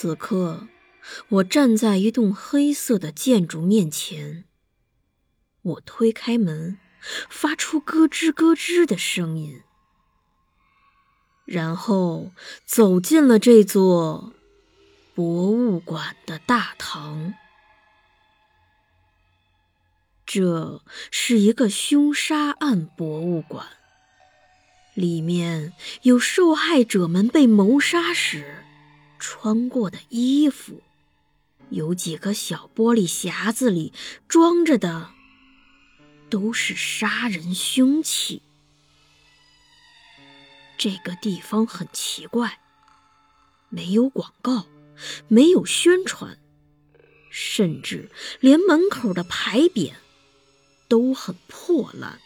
此刻，我站在一栋黑色的建筑面前。我推开门，发出咯吱咯吱的声音，然后走进了这座博物馆的大堂。这是一个凶杀案博物馆，里面有受害者们被谋杀时。穿过的衣服，有几个小玻璃匣子里装着的都是杀人凶器。这个地方很奇怪，没有广告，没有宣传，甚至连门口的牌匾都很破烂。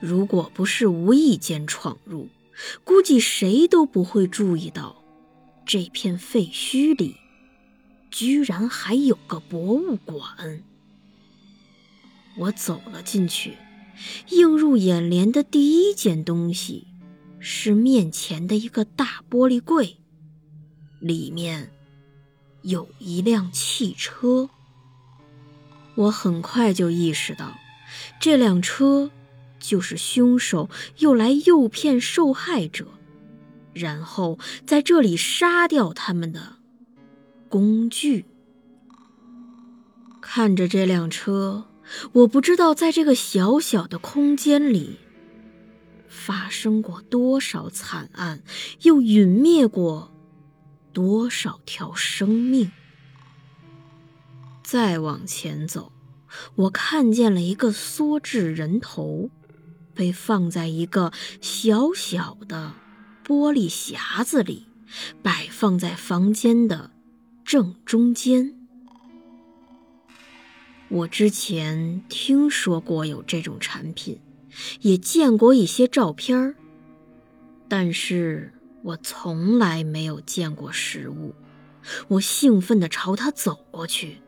如果不是无意间闯入，估计谁都不会注意到。这片废墟里，居然还有个博物馆。我走了进去，映入眼帘的第一件东西是面前的一个大玻璃柜，里面有一辆汽车。我很快就意识到，这辆车就是凶手用来诱骗受害者。然后在这里杀掉他们的工具。看着这辆车，我不知道在这个小小的空间里发生过多少惨案，又陨灭过多少条生命。再往前走，我看见了一个缩制人头，被放在一个小小的。玻璃匣子里，摆放在房间的正中间。我之前听说过有这种产品，也见过一些照片，但是我从来没有见过实物。我兴奋地朝他走过去，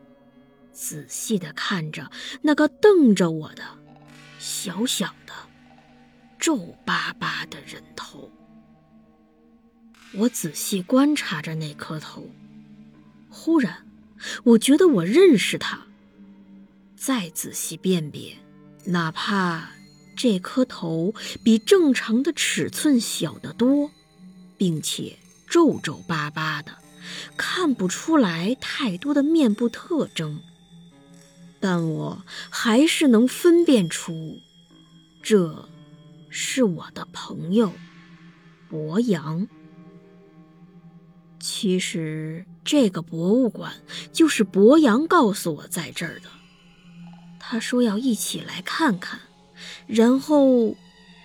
仔细地看着那个瞪着我的小小的、皱巴巴的人头。我仔细观察着那颗头，忽然，我觉得我认识他。再仔细辨别，哪怕这颗头比正常的尺寸小得多，并且皱皱巴巴的，看不出来太多的面部特征，但我还是能分辨出，这是我的朋友博洋。其实这个博物馆就是博洋告诉我在这儿的。他说要一起来看看，然后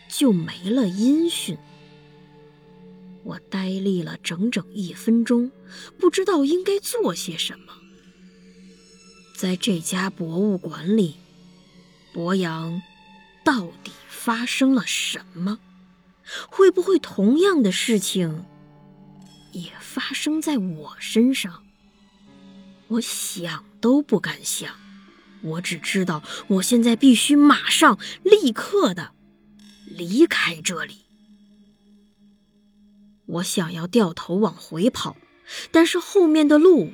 就没了音讯。我呆立了整整一分钟，不知道应该做些什么。在这家博物馆里，博洋到底发生了什么？会不会同样的事情？也发生在我身上，我想都不敢想。我只知道，我现在必须马上、立刻的离开这里。我想要掉头往回跑，但是后面的路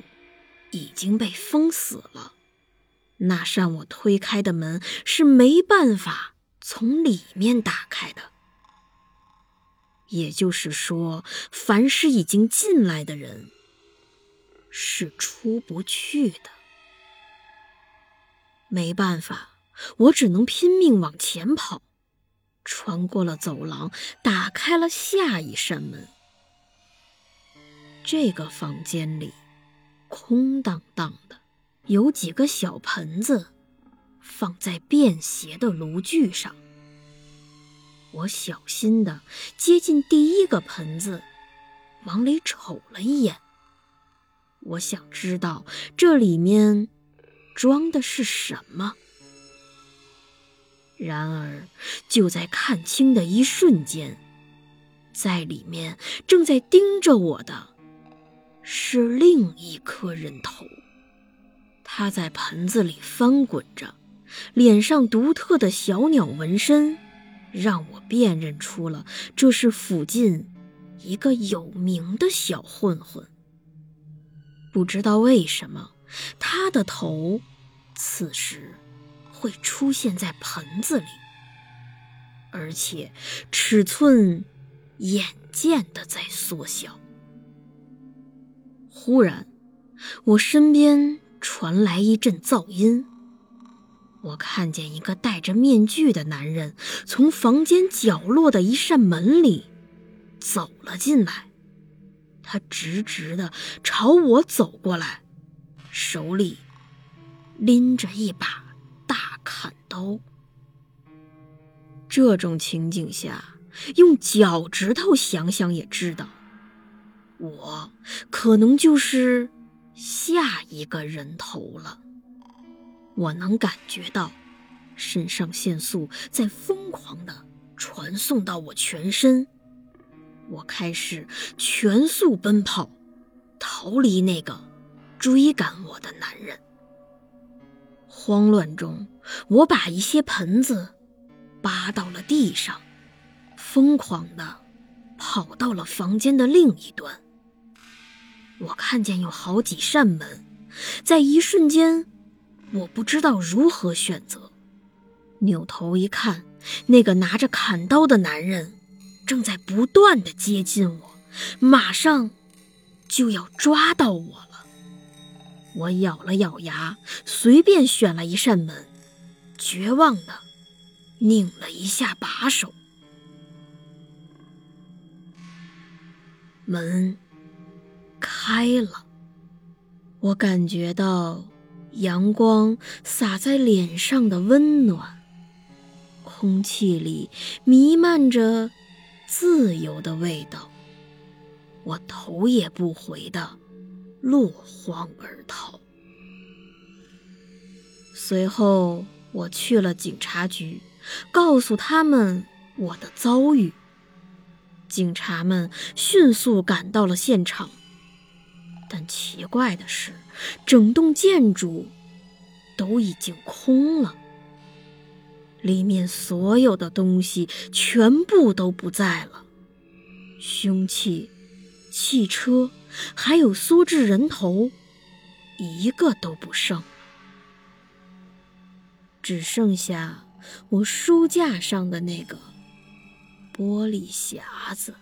已经被封死了。那扇我推开的门是没办法从里面打开的。也就是说，凡是已经进来的人，是出不去的。没办法，我只能拼命往前跑，穿过了走廊，打开了下一扇门。这个房间里空荡荡的，有几个小盆子放在便携的炉具上。我小心地接近第一个盆子，往里瞅了一眼。我想知道这里面装的是什么。然而，就在看清的一瞬间，在里面正在盯着我的是另一颗人头。它在盆子里翻滚着，脸上独特的小鸟纹身让我辨认出了这是附近一个有名的小混混。不知道为什么，他的头此时会出现在盆子里，而且尺寸眼见的在缩小。忽然，我身边传来一阵噪音，我看见一个戴着面具的男人从房间角落的一扇门里走了进来。他直直的朝我走过来，手里拎着一把大砍刀。这种情景下，用脚趾头想想也知道，我可能就是下一个人头了。我能感觉到肾上腺素在疯狂的传送到我全身。我开始全速奔跑，逃离那个追赶我的男人。慌乱中，我把一些盆子扒到了地上，疯狂地跑到了房间的另一端。我看见有好几扇门，在一瞬间，我不知道如何选择。扭头一看，那个拿着砍刀的男人。正在不断的接近我，马上就要抓到我了。我咬了咬牙，随便选了一扇门，绝望的拧了一下把手，门开了。我感觉到阳光洒在脸上的温暖，空气里弥漫着。自由的味道，我头也不回的落荒而逃。随后，我去了警察局，告诉他们我的遭遇。警察们迅速赶到了现场，但奇怪的是，整栋建筑都已经空了。里面所有的东西全部都不在了，凶器、汽车，还有苏制人头，一个都不剩，只剩下我书架上的那个玻璃匣子。